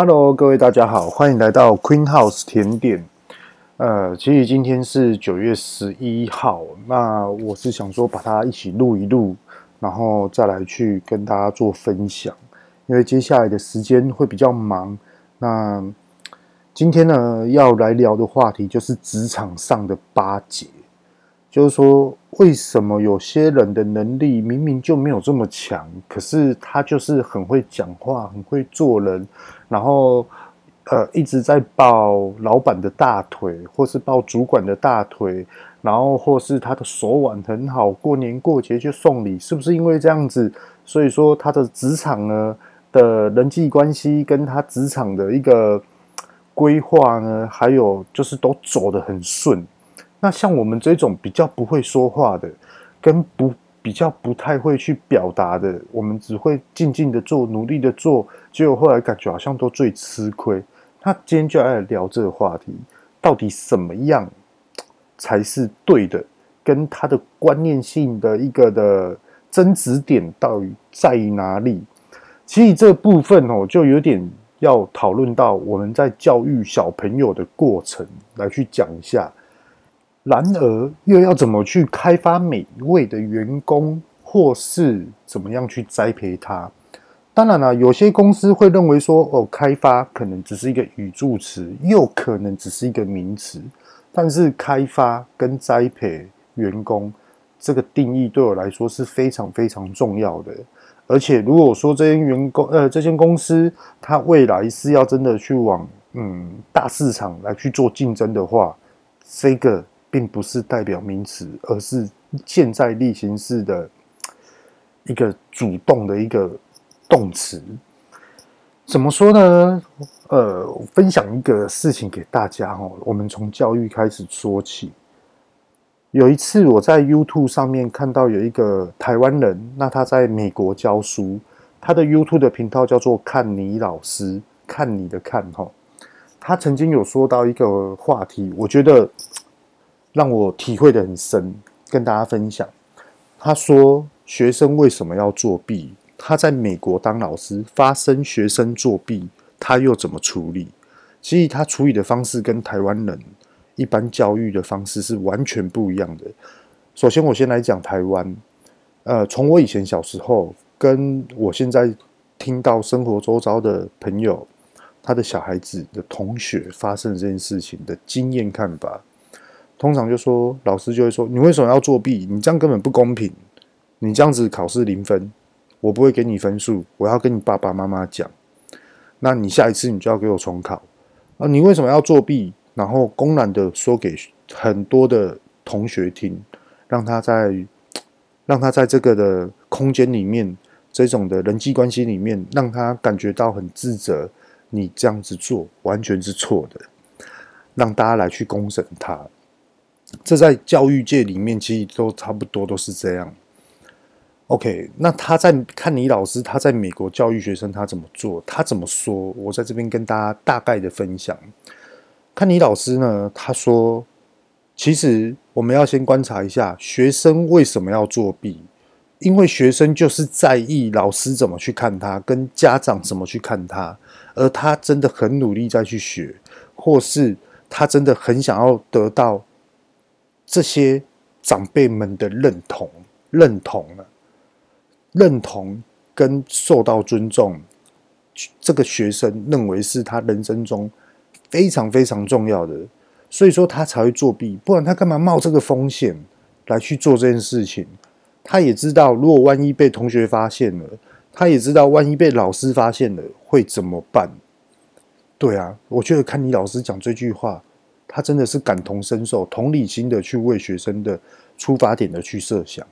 Hello，各位大家好，欢迎来到 Queen House 甜点。呃，其实今天是九月十一号，那我是想说把它一起录一录，然后再来去跟大家做分享。因为接下来的时间会比较忙，那今天呢要来聊的话题就是职场上的巴结，就是说为什么有些人的能力明明就没有这么强，可是他就是很会讲话，很会做人。然后，呃，一直在抱老板的大腿，或是抱主管的大腿，然后或是他的手腕很好，过年过节就送礼，是不是因为这样子？所以说他的职场呢的人际关系跟他职场的一个规划呢，还有就是都走得很顺。那像我们这种比较不会说话的，跟不。比较不太会去表达的，我们只会静静的做，努力的做，结果后来感觉好像都最吃亏。那今天就来聊这个话题，到底什么样才是对的？跟他的观念性的一个的争执点到底在哪里？其实这部分哦，就有点要讨论到我们在教育小朋友的过程来去讲一下。然而，又要怎么去开发每一位的员工，或是怎么样去栽培他？当然了，有些公司会认为说，哦，开发可能只是一个语助词，又可能只是一个名词。但是，开发跟栽培员工这个定义，对我来说是非常非常重要的。而且，如果说这间员工，呃，这间公司，它未来是要真的去往嗯大市场来去做竞争的话，这个。并不是代表名词，而是现在例行式的一个主动的一个动词。怎么说呢？呃，分享一个事情给大家哦。我们从教育开始说起。有一次我在 YouTube 上面看到有一个台湾人，那他在美国教书，他的 YouTube 的频道叫做“看你老师”，看你的看哈。他曾经有说到一个话题，我觉得。让我体会得很深，跟大家分享。他说：“学生为什么要作弊？他在美国当老师，发生学生作弊，他又怎么处理？其实他处理的方式跟台湾人一般教育的方式是完全不一样的。首先，我先来讲台湾。呃，从我以前小时候，跟我现在听到生活周遭的朋友，他的小孩子的同学发生这件事情的经验看法。”通常就说，老师就会说：“你为什么要作弊？你这样根本不公平。你这样子考试零分，我不会给你分数。我要跟你爸爸妈妈讲。那你下一次你就要给我重考啊！你为什么要作弊？然后公然的说给很多的同学听，让他在让他在这个的空间里面，这种的人际关系里面，让他感觉到很自责。你这样子做完全是错的，让大家来去公审他。”这在教育界里面其实都差不多都是这样。OK，那他在看你老师，他在美国教育学生，他怎么做？他怎么说？我在这边跟大家大概的分享。看你老师呢，他说，其实我们要先观察一下学生为什么要作弊，因为学生就是在意老师怎么去看他，跟家长怎么去看他，而他真的很努力再去学，或是他真的很想要得到。这些长辈们的认同、认同了、认同跟受到尊重，这个学生认为是他人生中非常非常重要的，所以说他才会作弊，不然他干嘛冒这个风险来去做这件事情？他也知道，如果万一被同学发现了，他也知道万一被老师发现了会怎么办？对啊，我觉得看你老师讲这句话。他真的是感同身受、同理心的去为学生的出发点的去设想。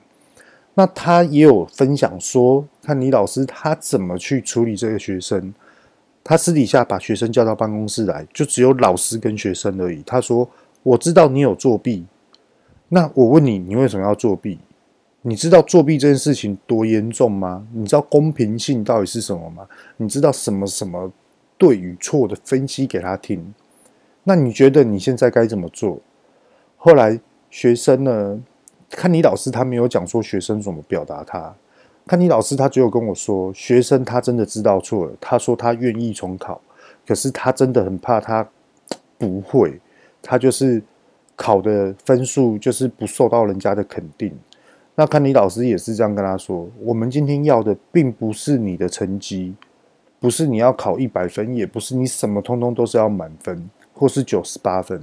那他也有分享说，看你老师他怎么去处理这个学生。他私底下把学生叫到办公室来，就只有老师跟学生而已。他说：“我知道你有作弊，那我问你，你为什么要作弊？你知道作弊这件事情多严重吗？你知道公平性到底是什么吗？你知道什么什么对与错的分析给他听。”那你觉得你现在该怎么做？后来学生呢？看你老师他没有讲说学生怎么表达他。看你老师他只有跟我说，学生他真的知道错了。他说他愿意重考，可是他真的很怕他不会，他就是考的分数就是不受到人家的肯定。那看你老师也是这样跟他说，我们今天要的并不是你的成绩，不是你要考一百分，也不是你什么通通都是要满分或是九十八分，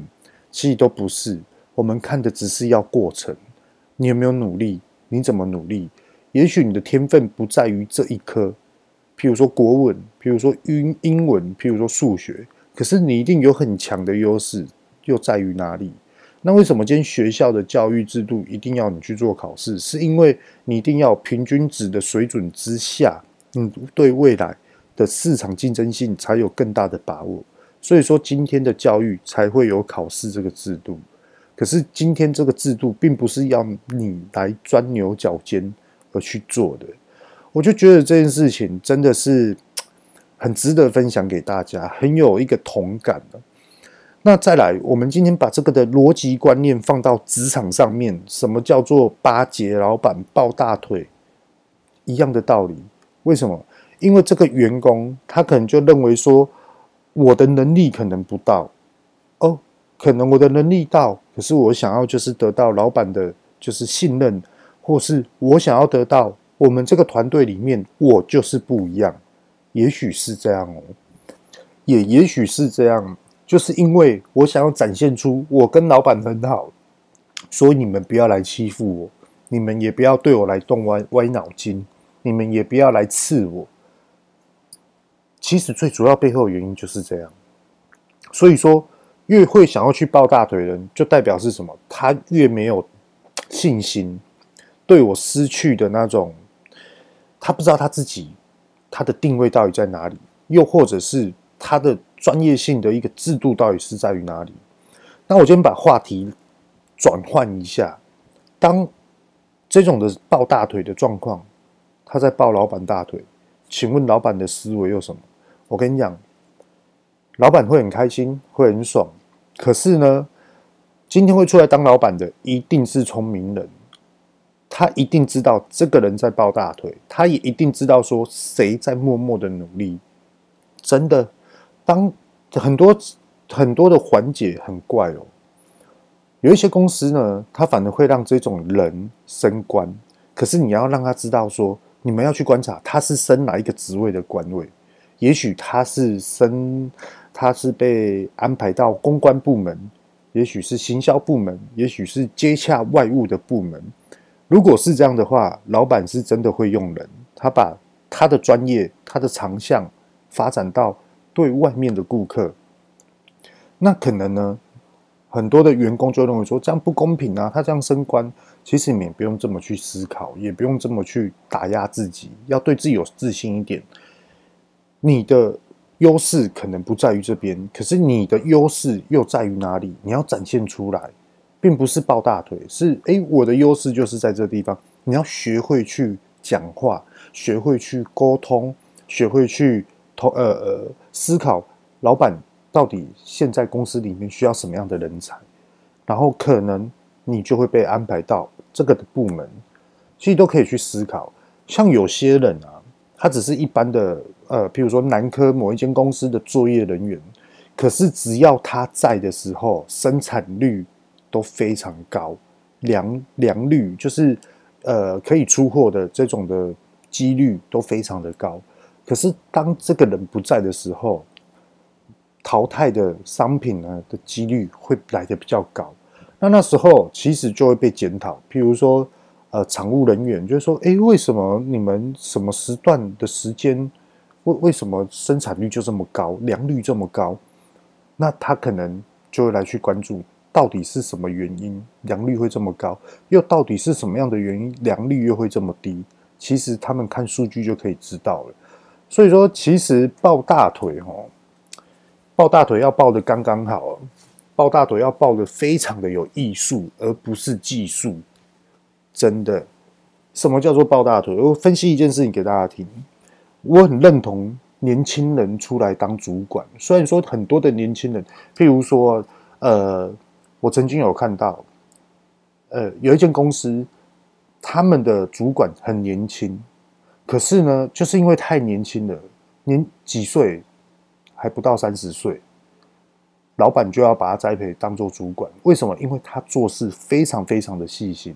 其实都不是。我们看的只是要过程，你有没有努力？你怎么努力？也许你的天分不在于这一科，譬如说国文，譬如说英英文，譬如说数学，可是你一定有很强的优势，又在于哪里？那为什么今天学校的教育制度一定要你去做考试？是因为你一定要平均值的水准之下，你对未来的市场竞争性才有更大的把握。所以说，今天的教育才会有考试这个制度。可是今天这个制度并不是要你来钻牛角尖而去做的，我就觉得这件事情真的是 很值得分享给大家，很有一个同感的。那再来，我们今天把这个的逻辑观念放到职场上面，什么叫做巴结老板、抱大腿？一样的道理。为什么？因为这个员工他可能就认为说，我的能力可能不到哦。可能我的能力到，可是我想要就是得到老板的，就是信任，或是我想要得到我们这个团队里面，我就是不一样。也许是这样哦，也也许是这样，就是因为我想要展现出我跟老板很好，所以你们不要来欺负我，你们也不要对我来动歪歪脑筋，你们也不要来刺我。其实最主要背后的原因就是这样，所以说。越会想要去抱大腿的人，就代表是什么？他越没有信心，对我失去的那种，他不知道他自己他的定位到底在哪里，又或者是他的专业性的一个制度到底是在于哪里？那我今天把话题转换一下，当这种的抱大腿的状况，他在抱老板大腿，请问老板的思维有什么？我跟你讲。老板会很开心，会很爽。可是呢，今天会出来当老板的一定是聪明人，他一定知道这个人在抱大腿，他也一定知道说谁在默默的努力。真的，当很多很多的环节很怪哦，有一些公司呢，他反而会让这种人升官。可是你要让他知道说，你们要去观察他是升哪一个职位的官位，也许他是升。他是被安排到公关部门，也许是行销部门，也许是接洽外务的部门。如果是这样的话，老板是真的会用人，他把他的专业、他的长项发展到对外面的顾客。那可能呢，很多的员工就认为说这样不公平啊，他这样升官，其实你也不用这么去思考，也不用这么去打压自己，要对自己有自信一点。你的。优势可能不在于这边，可是你的优势又在于哪里？你要展现出来，并不是抱大腿，是诶，我的优势就是在这地方。你要学会去讲话，学会去沟通，学会去同呃呃思考，老板到底现在公司里面需要什么样的人才，然后可能你就会被安排到这个的部门，其实都可以去思考。像有些人啊。他只是一般的，呃，譬如说南科某一间公司的作业人员，可是只要他在的时候，生产率都非常高，良良率就是，呃，可以出货的这种的几率都非常的高。可是当这个人不在的时候，淘汰的商品呢的几率会来得比较高。那那时候其实就会被检讨，譬如说。呃，厂务人员就是说，诶，为什么你们什么时段的时间，为为什么生产率就这么高，良率这么高？那他可能就会来去关注，到底是什么原因，良率会这么高？又到底是什么样的原因，良率又会这么低？其实他们看数据就可以知道了。所以说，其实抱大腿哦，抱大腿要抱得刚刚好，抱大腿要抱得非常的有艺术，而不是技术。真的，什么叫做抱大腿？我分析一件事情给大家听。我很认同年轻人出来当主管，虽然说很多的年轻人，譬如说，呃，我曾经有看到，呃，有一间公司，他们的主管很年轻，可是呢，就是因为太年轻了，年几岁，还不到三十岁，老板就要把他栽培当做主管，为什么？因为他做事非常非常的细心。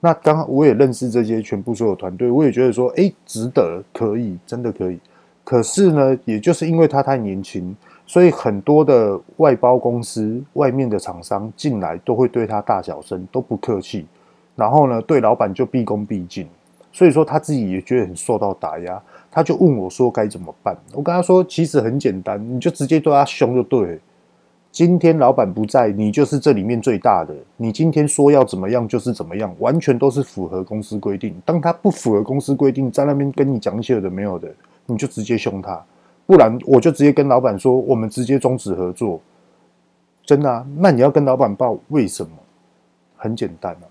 那刚刚我也认识这些全部所有团队，我也觉得说，哎，值得，可以，真的可以。可是呢，也就是因为他太年轻，所以很多的外包公司、外面的厂商进来都会对他大小声，都不客气。然后呢，对老板就毕恭毕敬。所以说他自己也觉得很受到打压，他就问我说该怎么办？我跟他说，其实很简单，你就直接对他凶就对了。今天老板不在，你就是这里面最大的。你今天说要怎么样就是怎么样，完全都是符合公司规定。当他不符合公司规定，在那边跟你讲一些有的没有的，你就直接凶他。不然我就直接跟老板说，我们直接终止合作。真的啊？那你要跟老板报为什么？很简单啊，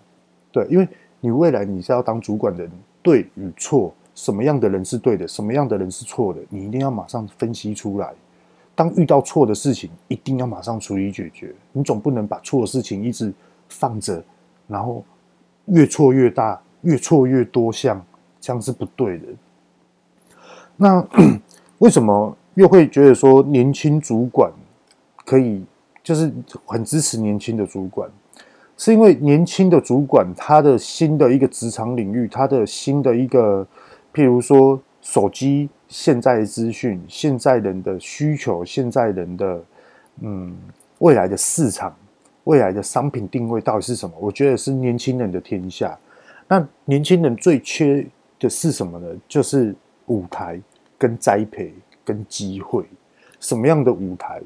对，因为你未来你是要当主管的人，对与错，什么样的人是对的，什么样的人是错的，你一定要马上分析出来。当遇到错的事情，一定要马上处理解决。你总不能把错的事情一直放着，然后越错越大，越错越多项，这样是不对的。那为什么又会觉得说年轻主管可以，就是很支持年轻的主管？是因为年轻的主管他的新的一个职场领域，他的新的一个，譬如说手机。现在资讯，现在人的需求，现在人的嗯，未来的市场，未来的商品定位到底是什么？我觉得是年轻人的天下。那年轻人最缺的是什么呢？就是舞台、跟栽培、跟机会。什么样的舞台？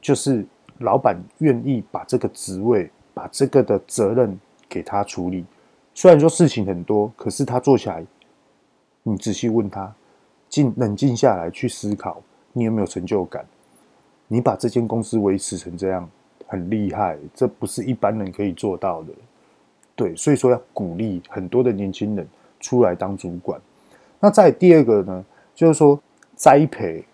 就是老板愿意把这个职位、把这个的责任给他处理。虽然说事情很多，可是他做起来，你仔细问他。静冷静下来去思考，你有没有成就感？你把这间公司维持成这样，很厉害，这不是一般人可以做到的。对，所以说要鼓励很多的年轻人出来当主管。那再第二个呢，就是说栽培，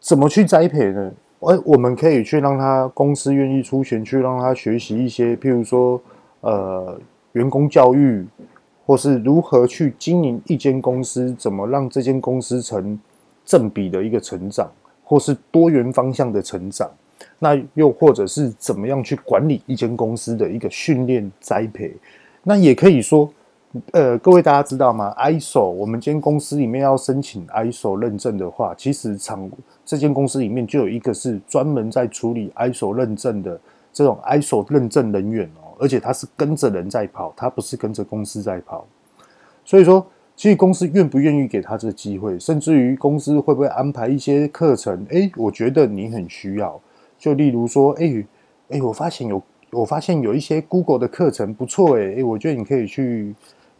怎么去栽培呢？而我们可以去让他公司愿意出钱去让他学习一些，譬如说呃员工教育。或是如何去经营一间公司，怎么让这间公司成正比的一个成长，或是多元方向的成长，那又或者是怎么样去管理一间公司的一个训练栽培，那也可以说，呃，各位大家知道吗？ISO，我们间公司里面要申请 ISO 认证的话，其实厂这间公司里面就有一个是专门在处理 ISO 认证的这种 ISO 认证人员哦。而且他是跟着人在跑，他不是跟着公司在跑。所以说，其实公司愿不愿意给他这个机会，甚至于公司会不会安排一些课程？诶，我觉得你很需要。就例如说，诶，诶，我发现有，我发现有一些 Google 的课程不错，诶，诶，我觉得你可以去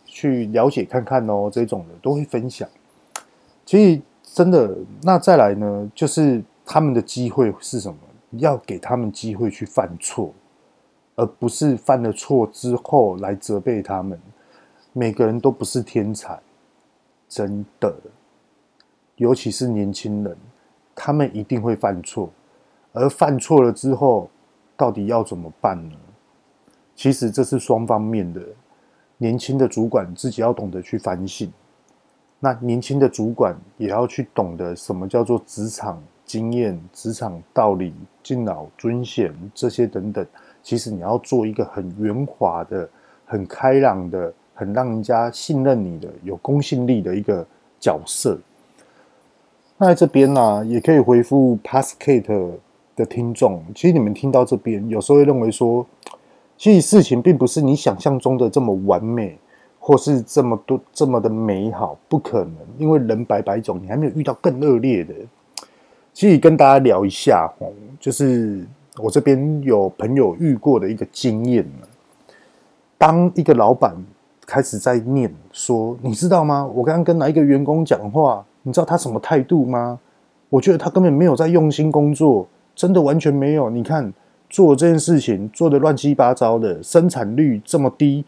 去了解看看哦。这种的都会分享。其实真的，那再来呢，就是他们的机会是什么？要给他们机会去犯错。而不是犯了错之后来责备他们。每个人都不是天才，真的。尤其是年轻人，他们一定会犯错。而犯错了之后，到底要怎么办呢？其实这是双方面的。年轻的主管自己要懂得去反省，那年轻的主管也要去懂得什么叫做职场经验、职场道理、敬老尊贤这些等等。其实你要做一个很圆滑的、很开朗的、很让人家信任你的、有公信力的一个角色。那在这边呢、也可以回复 Passkate 的听众。其实你们听到这边，有时候会认为说，其实事情并不是你想象中的这么完美，或是这么多这么的美好，不可能。因为人百百种，你还没有遇到更恶劣的。其实跟大家聊一下，就是。我这边有朋友遇过的一个经验，当一个老板开始在念说：“你知道吗？我刚刚跟哪一个员工讲话？你知道他什么态度吗？我觉得他根本没有在用心工作，真的完全没有。你看做这件事情做得乱七八糟的，生产率这么低。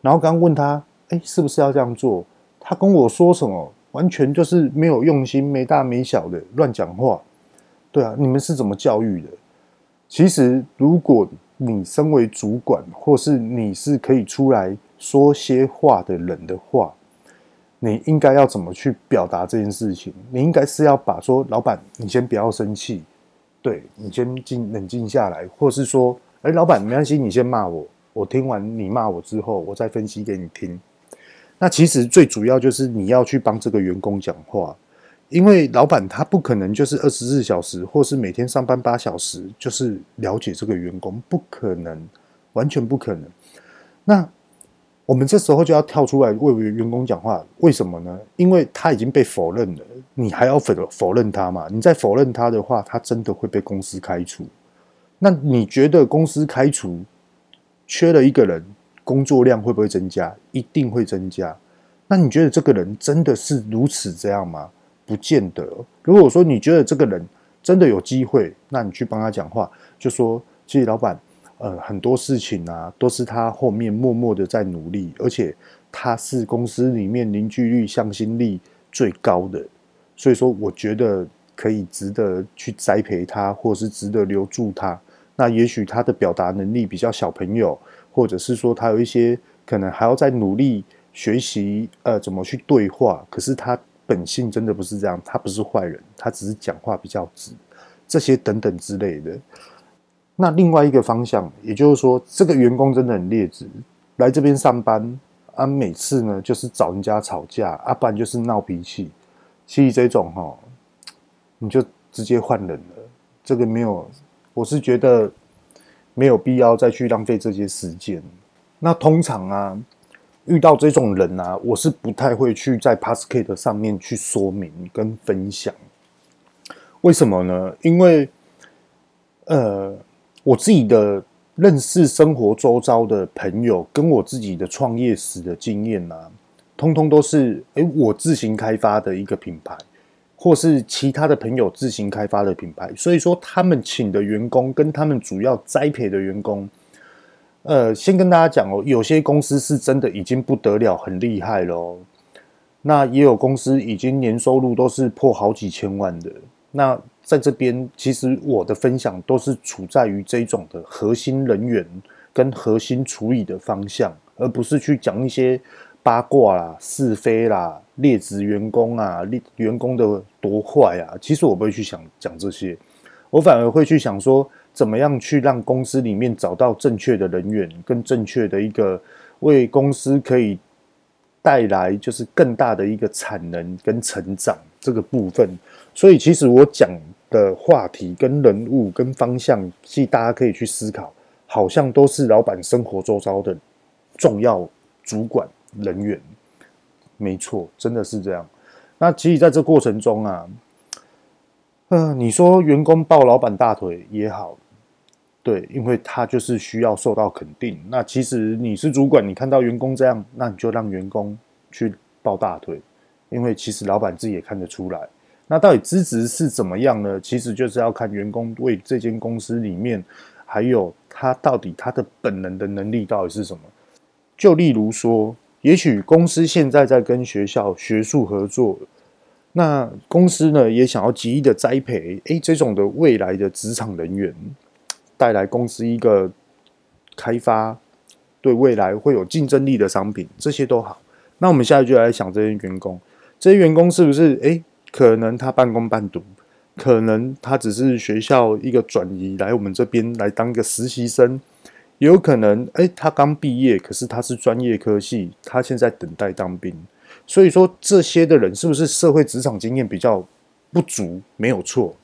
然后刚问他：哎，是不是要这样做？他跟我说什么？完全就是没有用心，没大没小的乱讲话。对啊，你们是怎么教育的？”其实，如果你身为主管，或是你是可以出来说些话的人的话，你应该要怎么去表达这件事情？你应该是要把说，老板，你先不要生气，对，你先静冷静下来，或是说，哎，老板，没关系，你先骂我，我听完你骂我之后，我再分析给你听。那其实最主要就是你要去帮这个员工讲话，因为老板他不可能就是二十四小时，或是每天上班八小时，就是了解这个员工，不可能，完全不可能。那。我们这时候就要跳出来为员工讲话，为什么呢？因为他已经被否认了，你还要否否认他嘛？你再否认他的话，他真的会被公司开除。那你觉得公司开除缺了一个人，工作量会不会增加？一定会增加。那你觉得这个人真的是如此这样吗？不见得。如果说你觉得这个人真的有机会，那你去帮他讲话，就说：“其实老板。”呃，很多事情啊，都是他后面默默的在努力，而且他是公司里面凝聚力、向心力最高的，所以说我觉得可以值得去栽培他，或是值得留住他。那也许他的表达能力比较小朋友，或者是说他有一些可能还要再努力学习，呃，怎么去对话。可是他本性真的不是这样，他不是坏人，他只是讲话比较直，这些等等之类的。那另外一个方向，也就是说，这个员工真的很劣质，来这边上班啊，每次呢就是找人家吵架啊，不然就是闹脾气。其实这种哈，你就直接换人了。这个没有，我是觉得没有必要再去浪费这些时间。那通常啊，遇到这种人啊，我是不太会去在 Podcast 上面去说明跟分享。为什么呢？因为呃。我自己的认识，生活周遭的朋友，跟我自己的创业史的经验啊，通通都是诶，我自行开发的一个品牌，或是其他的朋友自行开发的品牌。所以说，他们请的员工跟他们主要栽培的员工，呃，先跟大家讲哦，有些公司是真的已经不得了，很厉害咯。那也有公司已经年收入都是破好几千万的。那在这边，其实我的分享都是处在于这种的核心人员跟核心处理的方向，而不是去讲一些八卦啦、是非啦、劣质员工啊、员工的多坏啊。其实我不会去想讲这些，我反而会去想说，怎么样去让公司里面找到正确的人员，跟正确的一个为公司可以带来就是更大的一个产能跟成长这个部分。所以，其实我讲。的话题跟人物跟方向，其实大家可以去思考，好像都是老板生活周遭的重要主管人员，没错，真的是这样。那其实在这过程中啊，嗯、你说员工抱老板大腿也好，对，因为他就是需要受到肯定。那其实你是主管，你看到员工这样，那你就让员工去抱大腿，因为其实老板自己也看得出来。那到底资质是怎么样呢？其实就是要看员工为这间公司里面，还有他到底他的本能的能力到底是什么。就例如说，也许公司现在在跟学校学术合作，那公司呢也想要极力的栽培，诶，这种的未来的职场人员，带来公司一个开发，对未来会有竞争力的商品，这些都好。那我们现在就来想这些员工，这些员工是不是诶？可能他半工半读，可能他只是学校一个转移来我们这边来当个实习生，也有可能，哎，他刚毕业，可是他是专业科系，他现在等待当兵。所以说这些的人是不是社会职场经验比较不足？没有错。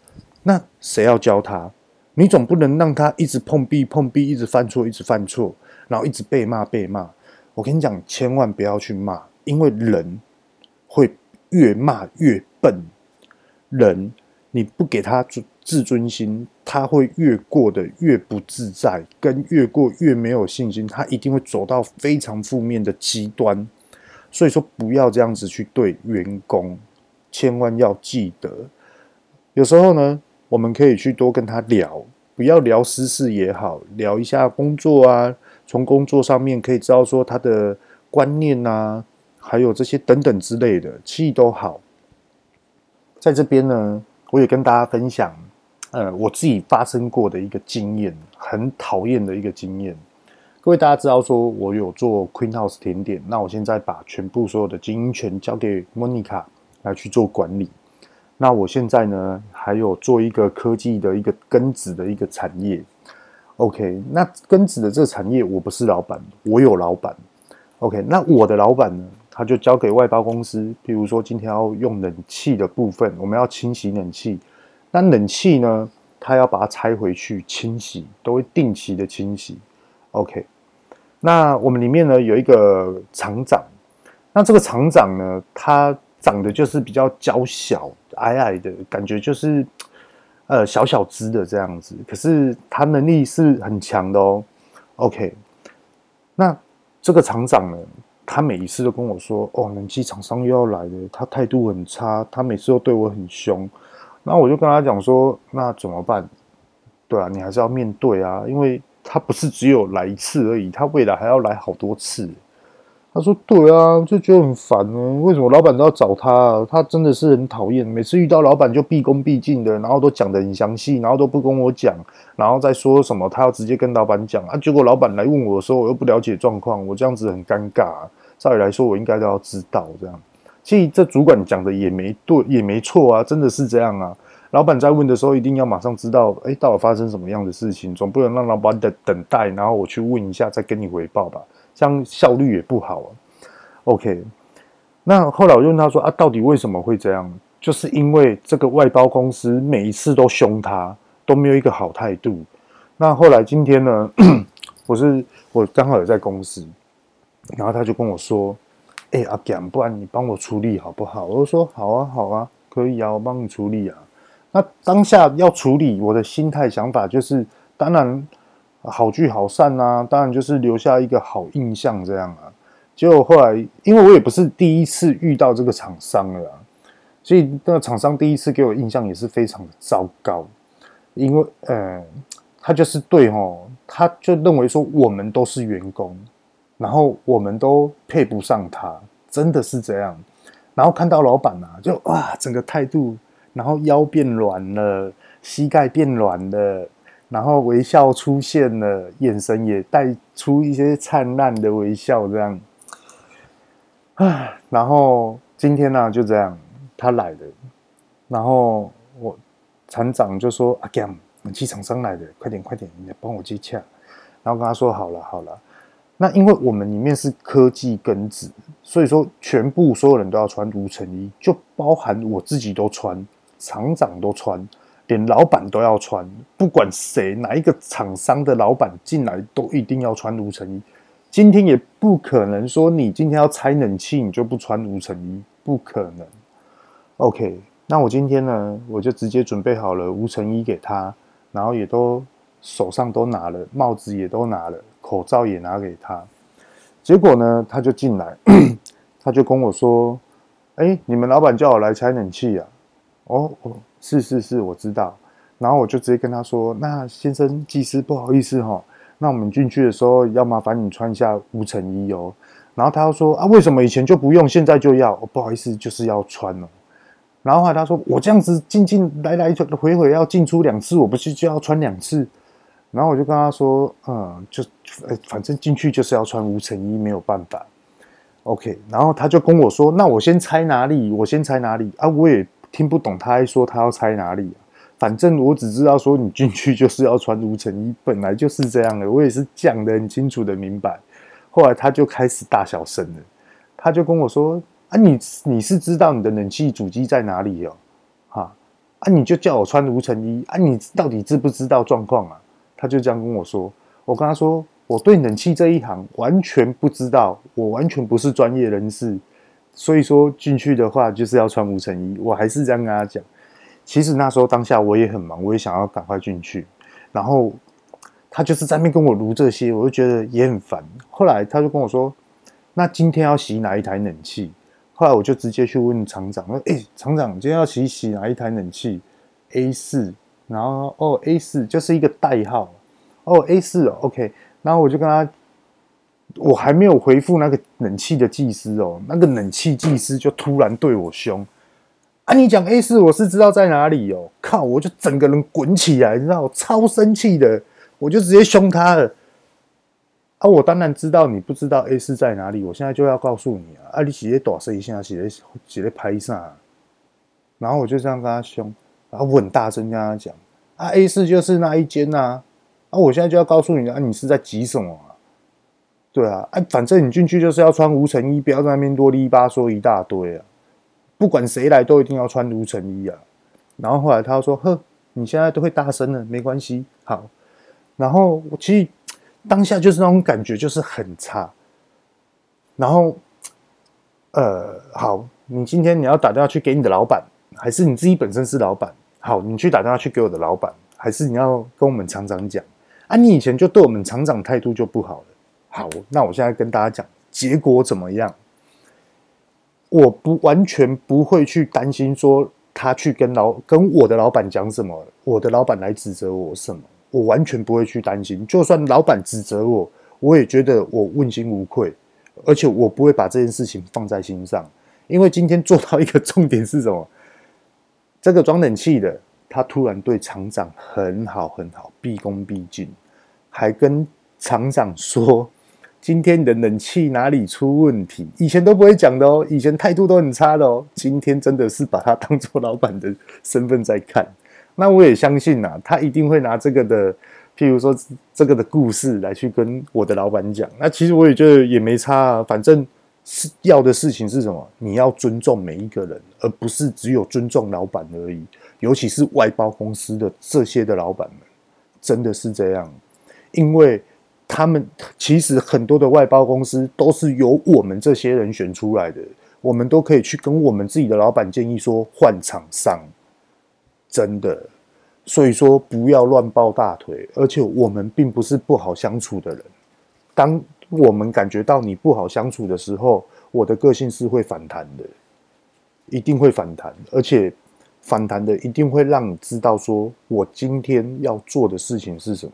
那谁要教他？你总不能让他一直碰壁碰壁，一直犯错一直犯错，然后一直被骂被骂。我跟你讲，千万不要去骂，因为人会越骂越。笨人，你不给他自自尊心，他会越过得越不自在，跟越过越没有信心，他一定会走到非常负面的极端。所以说，不要这样子去对员工，千万要记得。有时候呢，我们可以去多跟他聊，不要聊私事也好，聊一下工作啊，从工作上面可以知道说他的观念啊，还有这些等等之类的，其实都好。在这边呢，我也跟大家分享，呃，我自己发生过的一个经验，很讨厌的一个经验。各位大家知道说，我有做 Queen House 甜点，那我现在把全部所有的经营权交给 Monica 来去做管理。那我现在呢，还有做一个科技的一个根子的一个产业。OK，那根子的这个产业，我不是老板，我有老板。OK，那我的老板呢，他就交给外包公司。比如说今天要用冷气的部分，我们要清洗冷气，那冷气呢，他要把它拆回去清洗，都会定期的清洗。OK。那我们里面呢，有一个厂长，那这个厂长呢，他长得就是比较娇小、矮矮的感觉，就是呃小小只的这样子。可是他能力是很强的哦。OK，那这个厂长呢，他每一次都跟我说：“哦，冷气厂商又要来了，他态度很差，他每次都对我很凶。”那我就跟他讲说：“那怎么办？对啊，你还是要面对啊，因为。”他不是只有来一次而已，他未来还要来好多次。他说：“对啊，就觉得很烦呢。为什么老板都要找他啊？他真的是很讨厌，每次遇到老板就毕恭毕敬的，然后都讲得很详细，然后都不跟我讲，然后再说什么他要直接跟老板讲啊。结果老板来问我的时候，我又不了解状况，我这样子很尴尬。照理来说，我应该都要知道这样。其实这主管讲的也没对，也没错啊，真的是这样啊。”老板在问的时候，一定要马上知道，哎，到底发生什么样的事情，总不能让老板等等待，然后我去问一下，再跟你回报吧，这样效率也不好啊。OK，那后来我就问他说，啊，到底为什么会这样？就是因为这个外包公司每一次都凶他，都没有一个好态度。那后来今天呢，我是我刚好也在公司，然后他就跟我说，哎，阿健，不然你帮我处理好不好？我就说好啊，好啊，可以啊，我帮你处理啊。那当下要处理，我的心态想法就是，当然好聚好散啊，当然就是留下一个好印象这样啊。结果后来，因为我也不是第一次遇到这个厂商了，所以那个厂商第一次给我印象也是非常的糟糕，因为呃，他就是对哦，他就认为说我们都是员工，然后我们都配不上他，真的是这样。然后看到老板啊，就哇，整个态度。然后腰变软了，膝盖变软了，然后微笑出现了，眼神也带出一些灿烂的微笑，这样。唉，然后今天呢、啊、就这样，他来了，然后我厂长就说：“阿 Gam，冷气厂商来了，快点快点，你来帮我接洽。”然后跟他说：“好了好了。”那因为我们里面是科技根子，所以说全部所有人都要穿无尘衣，就包含我自己都穿。厂长都穿，连老板都要穿，不管谁哪一个厂商的老板进来，都一定要穿无尘衣。今天也不可能说你今天要拆冷气，你就不穿无尘衣，不可能。OK，那我今天呢，我就直接准备好了无尘衣给他，然后也都手上都拿了，帽子也都拿了，口罩也拿给他。结果呢，他就进来，他就跟我说：“哎，你们老板叫我来拆冷气啊。”哦哦，是是是，我知道。然后我就直接跟他说：“那先生技师，不好意思哈，那我们进去的时候要麻烦你穿一下无尘衣哦。”然后他又说：“啊，为什么以前就不用，现在就要？”哦，不好意思，就是要穿了。然后后来他说：“我这样子进进来来回回要进出两次，我不是就要穿两次？”然后我就跟他说：“嗯，就反正进去就是要穿无尘衣，没有办法。”OK，然后他就跟我说：“那我先拆哪里？我先拆哪里啊？”我也。听不懂，他还说他要拆哪里？反正我只知道说你进去就是要穿无尘衣，本来就是这样的。我也是讲得很清楚的明白。后来他就开始大小声了，他就跟我说：“啊，你你是知道你的冷气主机在哪里哦？哈啊，你就叫我穿无尘衣啊？你到底知不知道状况啊？”他就这样跟我说。我跟他说：“我对冷气这一行完全不知道，我完全不是专业人士。”所以说进去的话就是要穿无尘衣，我还是这样跟他讲。其实那时候当下我也很忙，我也想要赶快进去。然后他就是在那边跟我卢这些，我就觉得也很烦。后来他就跟我说：“那今天要洗哪一台冷气？”后来我就直接去问厂长说：“哎，厂长，今天要洗洗哪一台冷气？A 四，然后哦 A 四就是一个代号哦 A 四 OK。”然后我就跟他。我还没有回复那个冷气的技师哦，那个冷气技师就突然对我凶啊！你讲 A 四，我是知道在哪里哦。靠！我就整个人滚起来，你知道，我超生气的，我就直接凶他了啊，我当然知道你不知道 A 四在哪里，我现在就要告诉你啊！啊，你写短声一下，写写在拍上，然后我就这样跟他凶，然后我很大声跟他讲啊，A 四就是那一间呐，啊，我现在就要告诉你啊，你是在急什么？对啊，啊，反正你进去就是要穿无尘衣，不要在那边啰里吧嗦一大堆啊，不管谁来都一定要穿无尘衣啊。然后后来他说，呵，你现在都会大声了，没关系，好。然后我其实。当下就是那种感觉，就是很差。然后，呃，好，你今天你要打电话去给你的老板，还是你自己本身是老板？好，你去打电话去给我的老板，还是你要跟我们厂长讲？啊，你以前就对我们厂长态度就不好了。好，那我现在跟大家讲，结果怎么样？我不完全不会去担心说他去跟老跟我的老板讲什么，我的老板来指责我什么。我完全不会去担心，就算老板指责我，我也觉得我问心无愧，而且我不会把这件事情放在心上，因为今天做到一个 重点是什么？这个装冷气的他突然对厂长很好很好，毕恭毕敬，还跟厂长说今天你的冷气哪里出问题？以前都不会讲的哦，以前态度都很差的哦，今天真的是把他当做老板的身份在看。那我也相信呐、他一定会拿这个的，譬如说这个的故事来去跟我的老板讲。那其实我也觉得也没差啊，反正是要的事情是什么？你要尊重每一个人，而不是只有尊重老板而已。尤其是外包公司的这些的老板们，真的是这样，因为他们其实很多的外包公司都是由我们这些人选出来的，我们都可以去跟我们自己的老板建议说换厂商。真的，所以说不要乱抱大腿，而且我们并不是不好相处的人。当我们感觉到你不好相处的时候，我的个性是会反弹的，一定会反弹，而且反弹的一定会让你知道说我今天要做的事情是什么。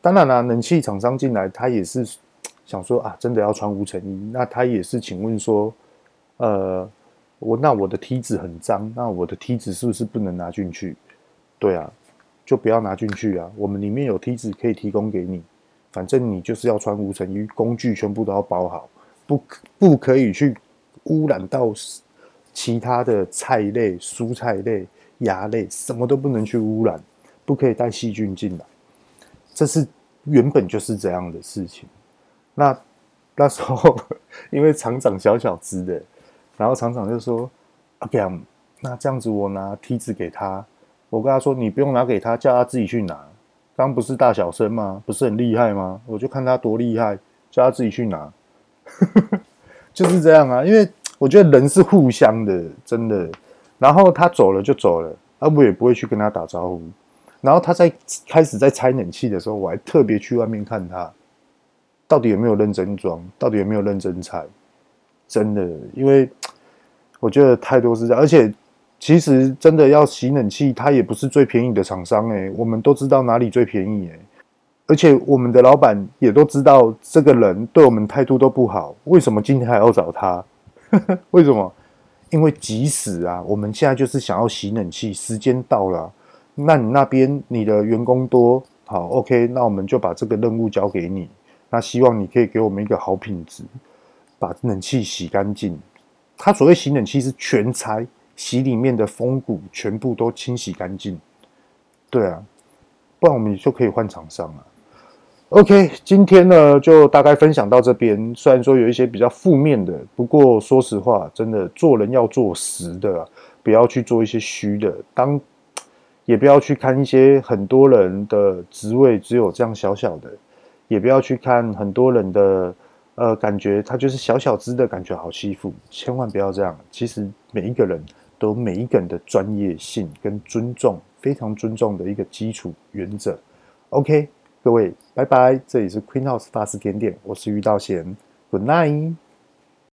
当然啦，冷气厂商进来，他也是 想说啊，真的要穿无尘衣，那他也是请问说，呃。我那我的梯子很脏，那我的梯子是不是不能拿进去？对啊，就不要拿进去啊。我们里面有梯子可以提供给你，反正你就是要穿无尘衣，工具全部都要包好，不不可以去污染到其他的菜类、蔬菜类、芽类，什么都不能去污染，不可以带细菌进来。这是原本就是这样的事情。那那时候因为厂长小小只的。然后厂长就说：“阿强，那这样子我拿梯子给他，我跟他说你不用拿给他，叫他自己去拿。刚不是大小生吗？不是很厉害吗？我就看他多厉害，叫他自己去拿，就是这样啊。因为我觉得人是互相的，真的。然后他走了就走了，啊，我也不会去跟他打招呼。然后他在开始在拆冷气的时候，我还特别去外面看他，到底有没有认真装，到底有没有认真拆。”真的，因为我觉得太多是这样，而且其实真的要洗冷气，它也不是最便宜的厂商诶，我们都知道哪里最便宜诶，而且我们的老板也都知道这个人对我们态度都不好，为什么今天还要找他？为什么？因为即使啊，我们现在就是想要洗冷气，时间到了，那你那边你的员工多，好，OK，那我们就把这个任务交给你，那希望你可以给我们一个好品质。把冷气洗干净，他所谓洗冷气是全拆，洗里面的风骨全部都清洗干净。对啊，不然我们就可以换厂商了。OK，今天呢就大概分享到这边。虽然说有一些比较负面的，不过说实话，真的做人要做实的，不要去做一些虚的。当也不要去看一些很多人的职位只有这样小小的，也不要去看很多人的。呃，感觉他就是小小只的感觉好欺负，千万不要这样。其实每一个人都有每一个人的专业性跟尊重，非常尊重的一个基础原则。OK，各位，拜拜。这里是 Queen House 法式甜点，我是玉道贤，Good night。